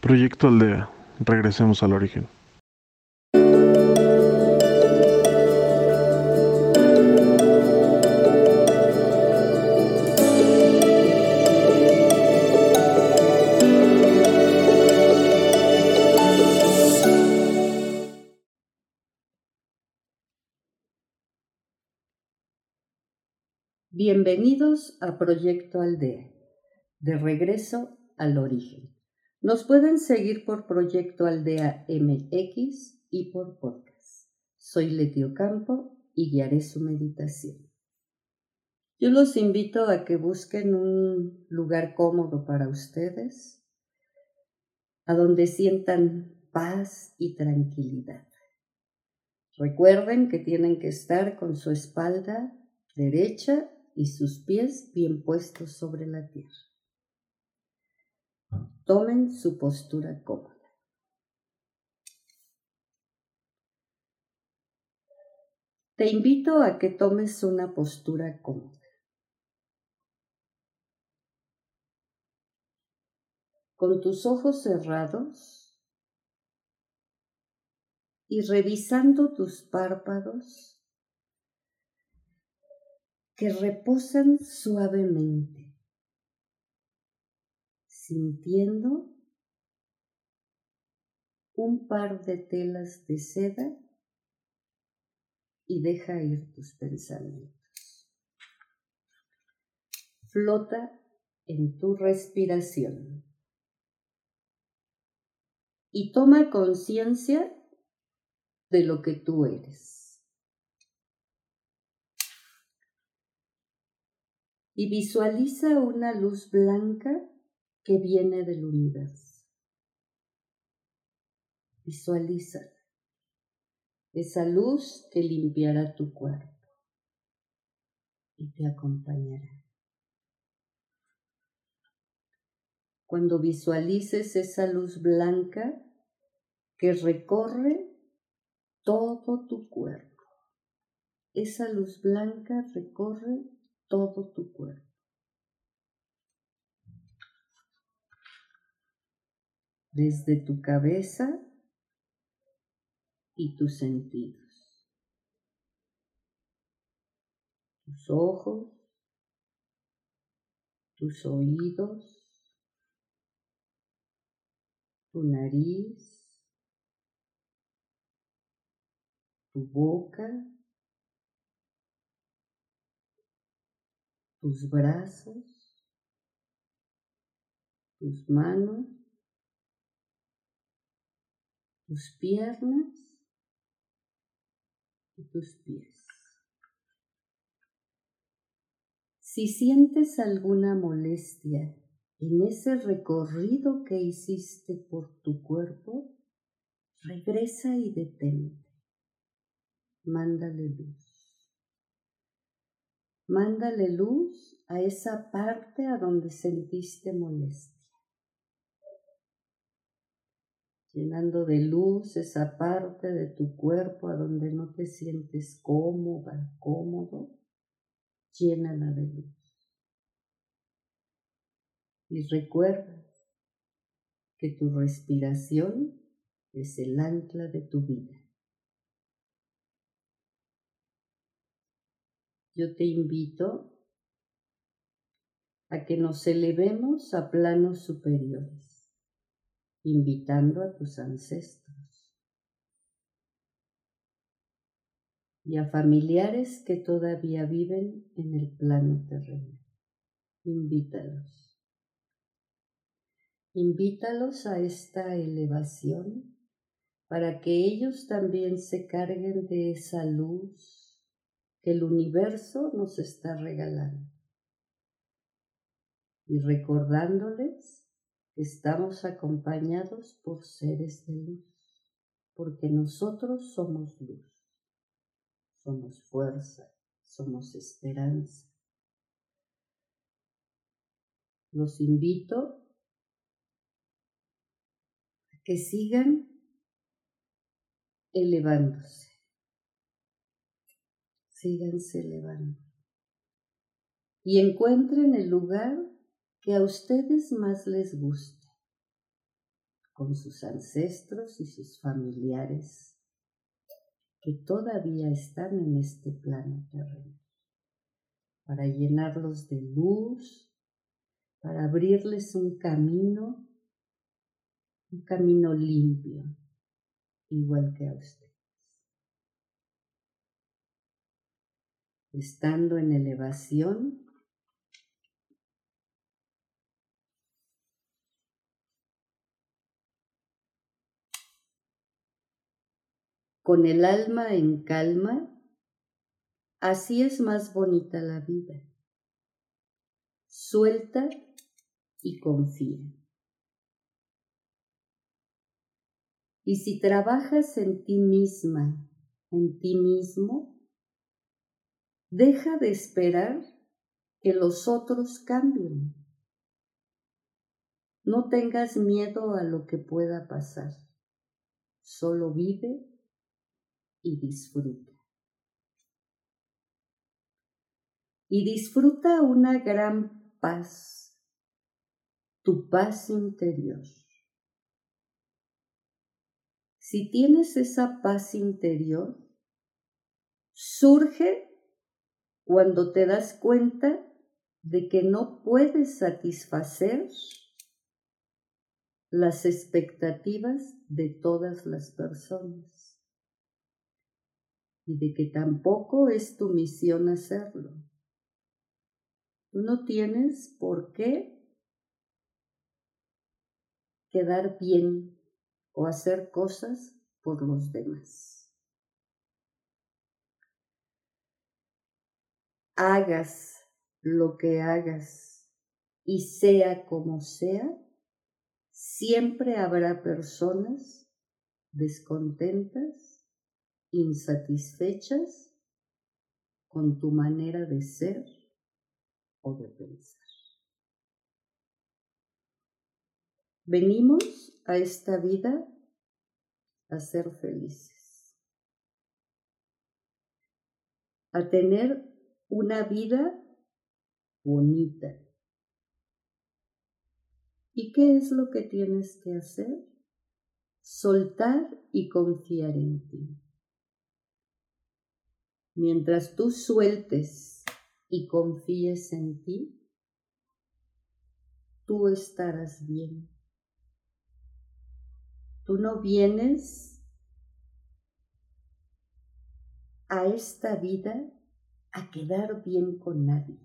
Proyecto Aldea. Regresemos al origen. Bienvenidos a Proyecto Aldea, de regreso al origen. Nos pueden seguir por Proyecto Aldea MX y por podcast. Soy Letio Campo y guiaré su meditación. Yo los invito a que busquen un lugar cómodo para ustedes, a donde sientan paz y tranquilidad. Recuerden que tienen que estar con su espalda derecha y sus pies bien puestos sobre la tierra. Tomen su postura cómoda. Te invito a que tomes una postura cómoda. Con tus ojos cerrados y revisando tus párpados, que reposan suavemente, sintiendo un par de telas de seda y deja ir tus pensamientos. Flota en tu respiración y toma conciencia de lo que tú eres. y visualiza una luz blanca que viene del universo. Visualiza esa luz que limpiará tu cuerpo y te acompañará. Cuando visualices esa luz blanca que recorre todo tu cuerpo, esa luz blanca recorre todo tu cuerpo. Desde tu cabeza y tus sentidos. Tus ojos, tus oídos, tu nariz, tu boca, tus brazos, tus manos, tus piernas y tus pies. Si sientes alguna molestia en ese recorrido que hiciste por tu cuerpo, regresa y detente. Mándale luz. Mándale luz a esa parte a donde sentiste molestia. Llenando de luz esa parte de tu cuerpo a donde no te sientes cómoda, cómodo, llénala de luz. Y recuerda que tu respiración es el ancla de tu vida. yo te invito a que nos elevemos a planos superiores, invitando a tus ancestros y a familiares que todavía viven en el plano terreno. Invítalos. Invítalos a esta elevación para que ellos también se carguen de esa luz que el universo nos está regalando. Y recordándoles estamos acompañados por seres de luz, porque nosotros somos luz, somos fuerza, somos esperanza. Los invito a que sigan elevándose. Síganse elevando. Y encuentren el lugar que a ustedes más les guste. con sus ancestros y sus familiares que todavía están en este plano terreno, para llenarlos de luz, para abrirles un camino, un camino limpio, igual que a ustedes. Estando en elevación, con el alma en calma, así es más bonita la vida. Suelta y confía. Y si trabajas en ti misma, en ti mismo, deja de esperar que los otros cambien. No tengas miedo a lo que pueda pasar. Solo vive y disfruta. Y disfruta una gran paz, tu paz interior. Si tienes esa paz interior, surge cuando te das cuenta de que no puedes satisfacer las expectativas de todas las personas y de que tampoco es tu misión hacerlo. Tú no tienes por qué quedar bien o hacer cosas por los demás. Hagas lo que hagas y sea como sea, siempre habrá personas descontentas insatisfechas con tu manera de ser o de pensar. Venimos a esta vida a ser felices, a tener una vida bonita. ¿Y qué es lo que tienes que hacer? Soltar y confiar en ti. Mientras tú sueltes y confíes en ti, tú estarás bien. Tú no vienes a esta vida a quedar bien con nadie.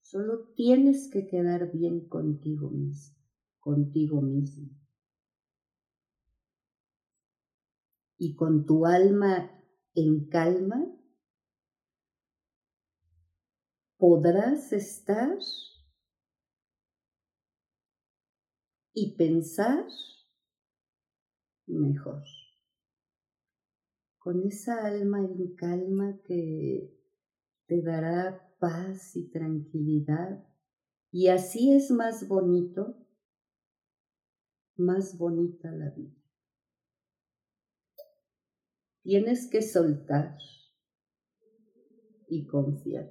Solo tienes que quedar bien contigo mismo, contigo mismo. Y con tu alma en calma, podrás estar y pensar mejor. Con esa alma en calma que te dará paz y tranquilidad. Y así es más bonito, más bonita la vida. Tienes que soltar y confiar.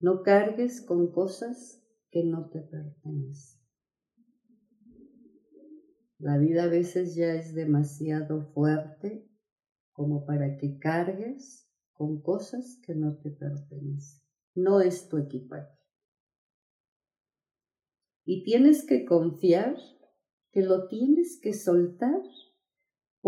No cargues con cosas que no te pertenecen. La vida a veces ya es demasiado fuerte como para que cargues con cosas que no te pertenecen. No es tu equipaje. Y tienes que confiar que lo tienes que soltar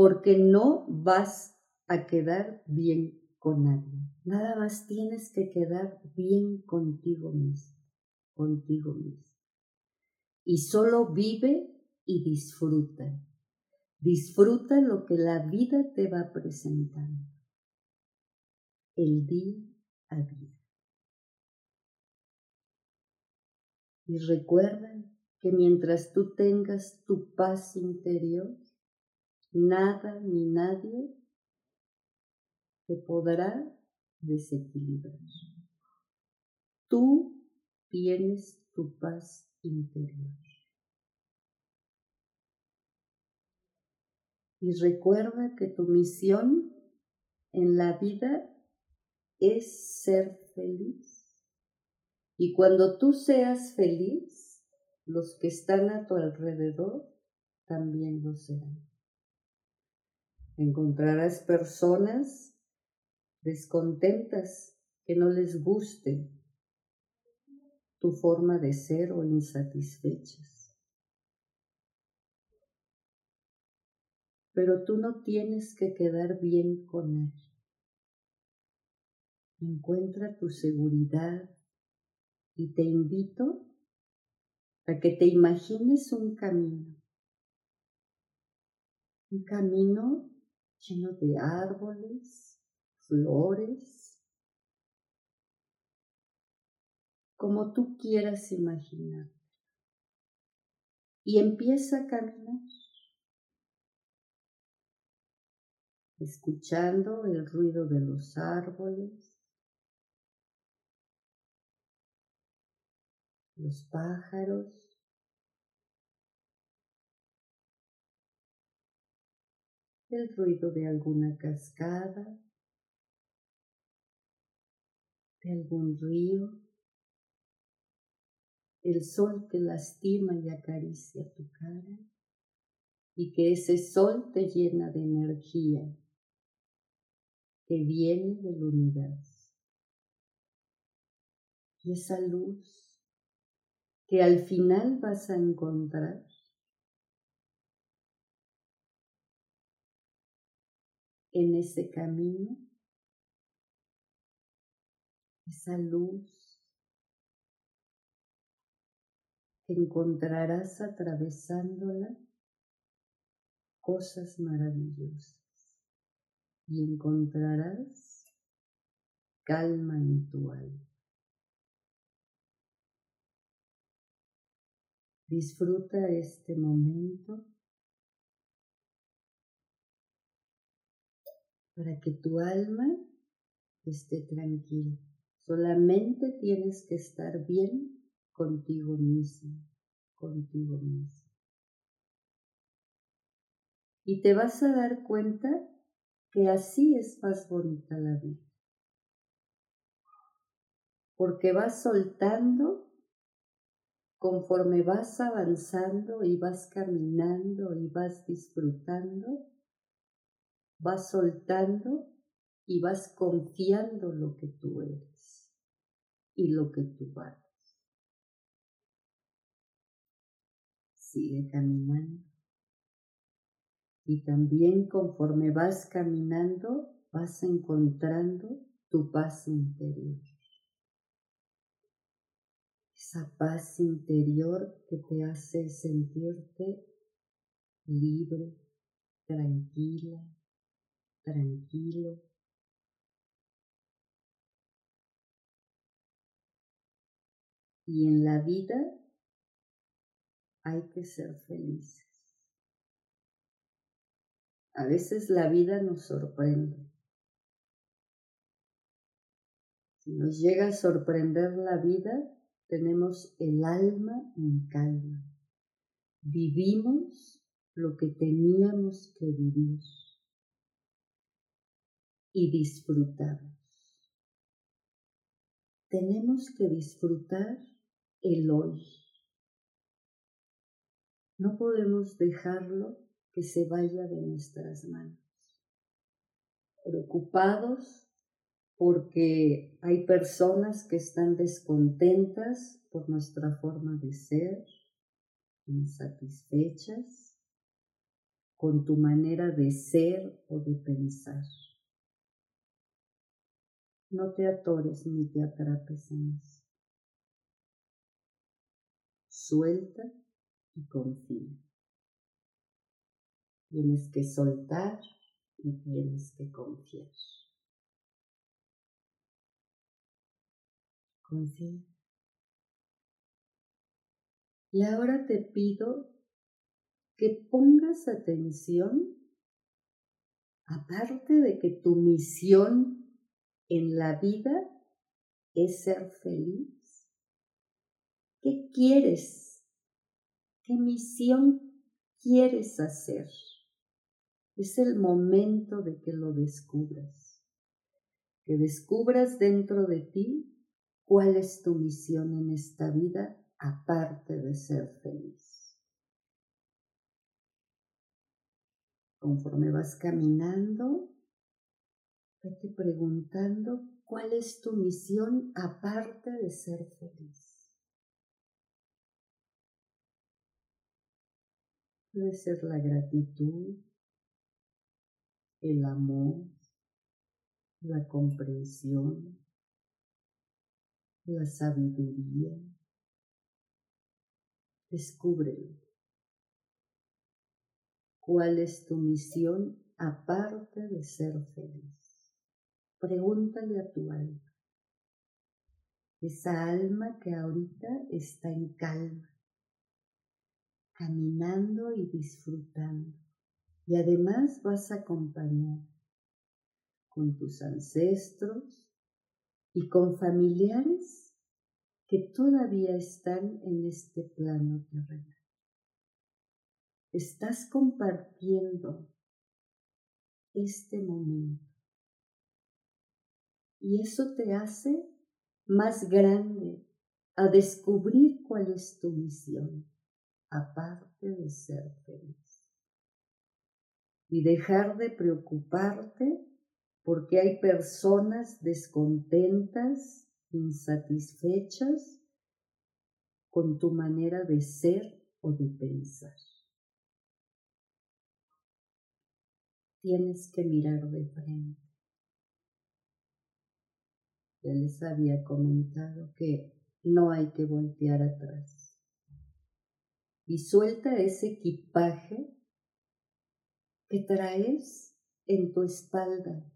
porque no vas a quedar bien con nadie. Nada más tienes que quedar bien contigo mismo, contigo mismo. Y solo vive y disfruta. Disfruta lo que la vida te va presentando. El día a día. Y recuerda que mientras tú tengas tu paz interior, nada ni nadie te podrá desequilibrar. Tú tienes tu paz interior. Y recuerda que tu misión en la vida es ser feliz. Y cuando tú seas feliz, los que están a tu alrededor también lo serán. Encontrarás personas descontentas que no les guste tu forma de ser o insatisfechas. Pero tú no tienes que quedar bien con él. Encuentra tu seguridad y te invito a que te imagines un camino. Un camino lleno de árboles, flores, como tú quieras imaginar. Y empieza a caminar, escuchando el ruido de los árboles, los pájaros, el ruido de alguna cascada, de algún río, el sol que lastima y acaricia tu cara y que ese sol te llena de energía que viene del universo. Y esa luz que al final vas a encontrar en ese camino, esa luz encontrarás atravesándola cosas maravillosas y encontrarás calma en tu alma. Disfruta este momento para que tu alma esté tranquila. Solamente tienes que estar bien contigo mismo, contigo mismo. Y te vas a dar cuenta que así es más bonita la vida. Porque vas soltando conforme vas avanzando y vas caminando y vas disfrutando vas soltando y vas confiando lo que tú eres y lo que tú vales. Sigue caminando. Y también conforme vas caminando, vas encontrando tu paz interior. Esa paz interior que te hace sentirte libre, tranquila, tranquilo. Y en la vida hay que ser felices. A veces la vida nos sorprende. Si nos llega a sorprender la vida, tenemos el alma en calma. Vivimos lo que teníamos que vivir y disfrutamos. Tenemos que disfrutar el hoy. No podemos dejarlo que se vaya de nuestras manos. Preocupados porque hay personas que están descontentas por nuestra forma de ser, insatisfechas con tu manera de ser o de pensar. No te atores ni te atrapes en. Suelta y confía. Tienes que soltar y tienes que confiar. Confía. Y ahora te pido que pongas atención, aparte de que tu misión en la vida es ser feliz. ¿Qué quieres? ¿Qué misión quieres hacer? Es el momento de que lo descubras, que descubras dentro de ti cuál es tu misión en esta vida aparte de ser feliz. conforme vas caminando, vete preguntando cuál es tu misión aparte de ser feliz. Puede ser la gratitud, el amor, la comprensión, la sabiduría. Descúbrelo. ¿Cuál es tu misión aparte de ser feliz? Pregúntale a tu alma. Esa alma que ahorita está en calma, caminando y disfrutando. Y además vas a acompañar con tus ancestros y con familiares que todavía están en este plano terrenal. Estás compartiendo este momento. Y eso te hace más grande a descubrir cuál es tu misión, aparte de ser feliz. Y dejar de preocuparte porque hay personas descontentas, insatisfechas con tu manera de ser o de pensar. Tienes que mirar de frente. Ya les había comentado que no hay que voltear atrás. Y suelta ese equipaje que traes en tu espalda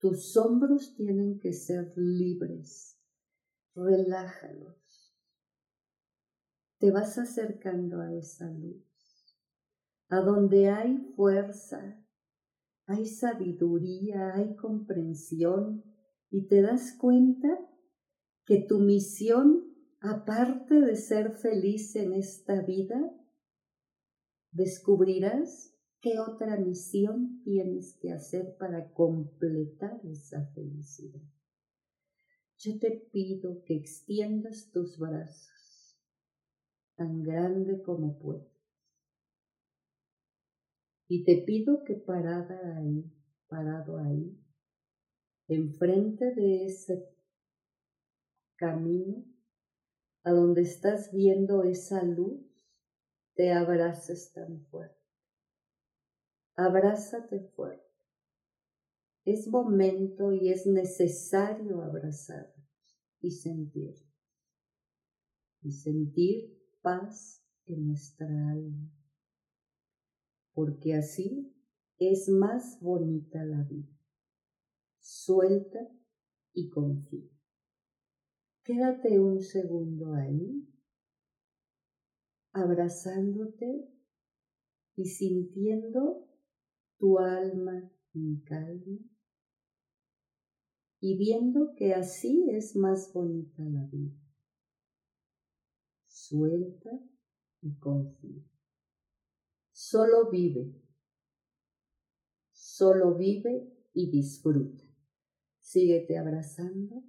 tus hombros tienen que ser libres. Relájalos. Te vas acercando a esa luz. A donde hay fuerza, hay sabiduría, hay comprensión y te das cuenta que tu misión, aparte de ser feliz en esta vida, descubrirás ¿Qué otra misión tienes que hacer para completar esa felicidad? Yo te pido que extiendas tus brazos tan grande como puedas. Y te pido que parada ahí, parado ahí, enfrente de ese camino, a donde estás viendo esa luz, te abraces tan fuerte abrázate fuerte. Es momento y es necesario abrazarnos y sentir. Y sentir paz en nuestra alma. Porque así es más bonita la vida. Suelta y confía. Quédate un segundo ahí, abrazándote y sintiendo tu alma en calma y viendo que así es más bonita la vida. Suelta y confía. Solo vive, solo vive y disfruta. Síguete abrazando,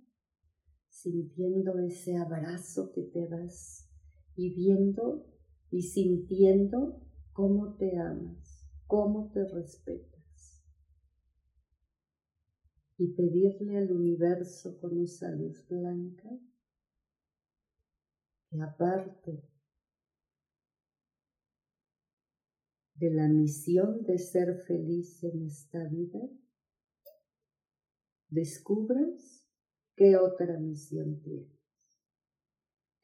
sintiendo ese abrazo que te das y viendo y sintiendo cómo te amas cómo te respetas. Y pedirle al universo con esa luz blanca que aparte de la misión de ser feliz en esta vida, descubras qué otra misión tienes.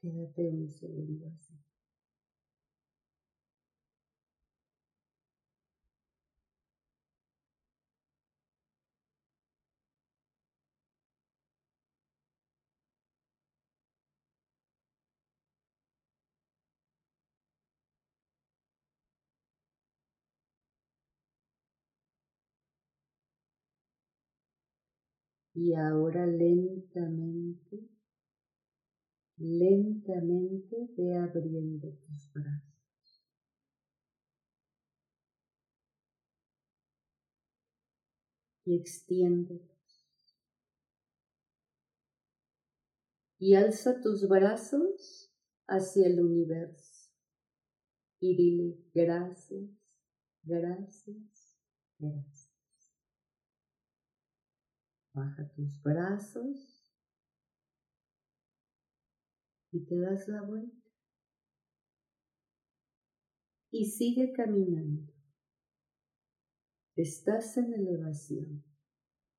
Quédate un segundo Y ahora lentamente, lentamente ve abriendo tus brazos. Y extiéndelos. Y alza tus brazos hacia el universo. Y dile gracias, gracias, Gracias. Baja tus brazos y te das la vuelta. Y sigue caminando. Estás en elevación,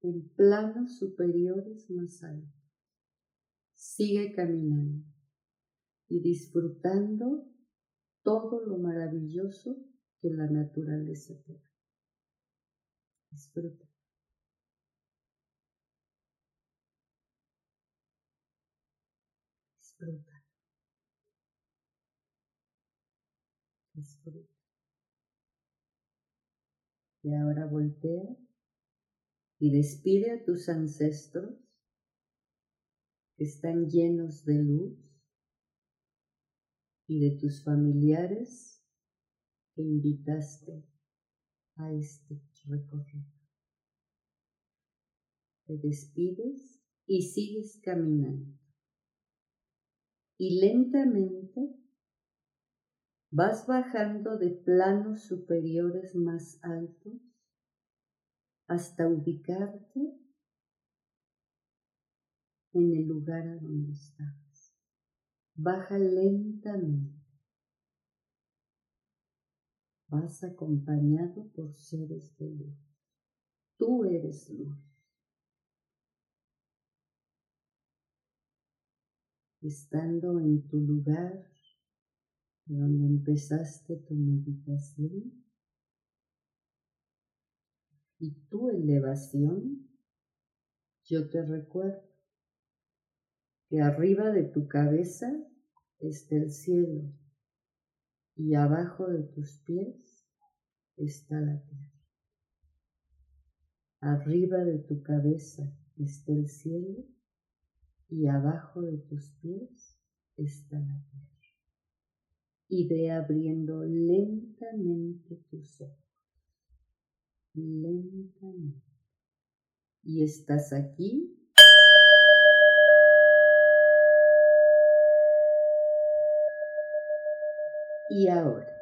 en planos superiores más altos. Sigue caminando y disfrutando todo lo maravilloso que la naturaleza te da. Disfruta. Disfruta. Y ahora voltea y despide a tus ancestros que están llenos de luz y de tus familiares que invitaste a este recorrido. Te despides y sigues caminando. Y lentamente vas bajando de planos superiores más altos hasta ubicarte en el lugar a donde estás. Baja lentamente. Vas acompañado por seres de luz. Tú eres luz. Estando en tu lugar donde empezaste tu meditación y tu elevación, yo te recuerdo que arriba de tu cabeza está el cielo y abajo de tus pies está la tierra. Arriba de tu cabeza está el cielo y abajo de tus pies está la tierra. Y ve abriendo lentamente tus ojos, lentamente. Y estás aquí y ahora.